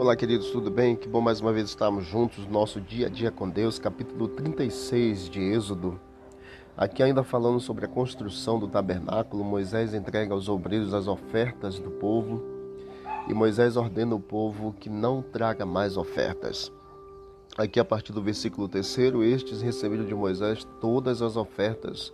Olá, queridos, tudo bem? Que bom mais uma vez estarmos juntos no nosso dia a dia com Deus, capítulo 36 de Êxodo. Aqui ainda falando sobre a construção do tabernáculo, Moisés entrega aos obreiros as ofertas do povo e Moisés ordena o povo que não traga mais ofertas. Aqui a partir do versículo 3, estes receberam de Moisés todas as ofertas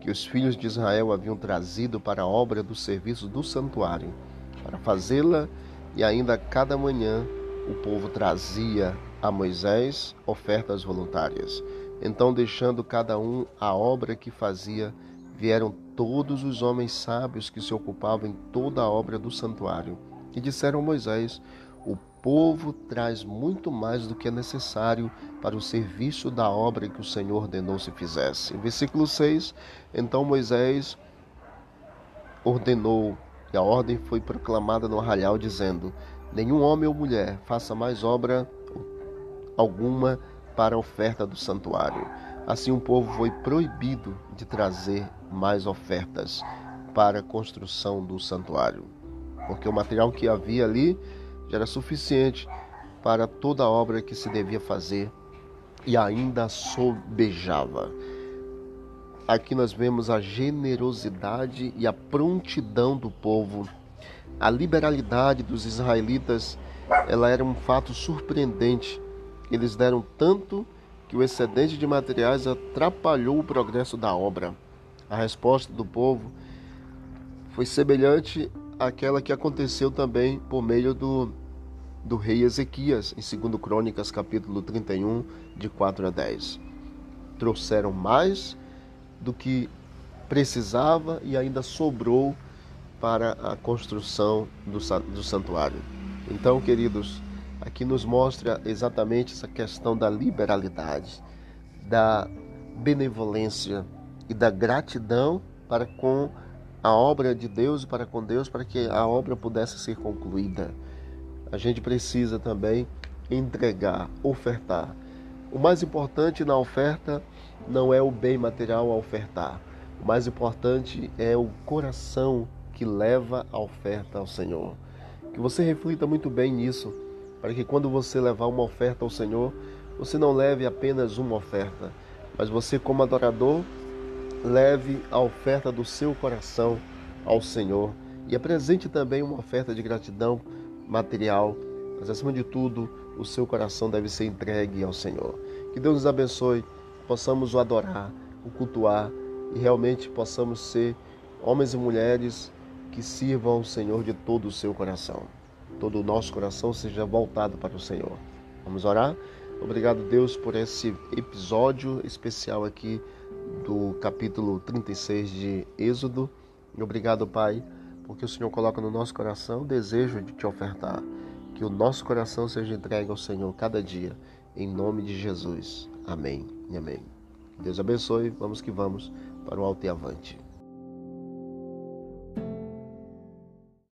que os filhos de Israel haviam trazido para a obra do serviço do santuário, para fazê-la e ainda cada manhã o povo trazia a Moisés ofertas voluntárias. Então, deixando cada um a obra que fazia, vieram todos os homens sábios que se ocupavam em toda a obra do santuário e disseram a Moisés: O povo traz muito mais do que é necessário para o serviço da obra que o Senhor ordenou se fizesse. Versículo 6: Então Moisés ordenou e a ordem foi proclamada no arraial, dizendo: Nenhum homem ou mulher faça mais obra alguma para a oferta do santuário. Assim o povo foi proibido de trazer mais ofertas para a construção do santuário, porque o material que havia ali já era suficiente para toda a obra que se devia fazer e ainda sobejava. Aqui nós vemos a generosidade e a prontidão do povo. A liberalidade dos israelitas, ela era um fato surpreendente. Eles deram tanto que o excedente de materiais atrapalhou o progresso da obra. A resposta do povo foi semelhante àquela que aconteceu também por meio do, do rei Ezequias, em 2 Crônicas, capítulo 31, de 4 a 10. Trouxeram mais do que precisava e ainda sobrou para a construção do, do santuário. Então, queridos, aqui nos mostra exatamente essa questão da liberalidade, da benevolência e da gratidão para com a obra de Deus e para com Deus para que a obra pudesse ser concluída. A gente precisa também entregar, ofertar. O mais importante na oferta não é o bem material a ofertar. O mais importante é o coração que leva a oferta ao Senhor. Que você reflita muito bem nisso, para que quando você levar uma oferta ao Senhor, você não leve apenas uma oferta, mas você, como adorador, leve a oferta do seu coração ao Senhor e apresente também uma oferta de gratidão material, mas acima de tudo, o seu coração deve ser entregue ao Senhor. Que Deus nos abençoe possamos o adorar, o cultuar e realmente possamos ser homens e mulheres que sirvam ao Senhor de todo o seu coração. Todo o nosso coração seja voltado para o Senhor. Vamos orar? Obrigado, Deus, por esse episódio especial aqui do capítulo 36 de Êxodo. E obrigado, Pai, porque o Senhor coloca no nosso coração o desejo de te ofertar. Que o nosso coração seja entregue ao Senhor cada dia, em nome de Jesus. Amém e amém. Deus abençoe. Vamos que vamos para o alto e avante.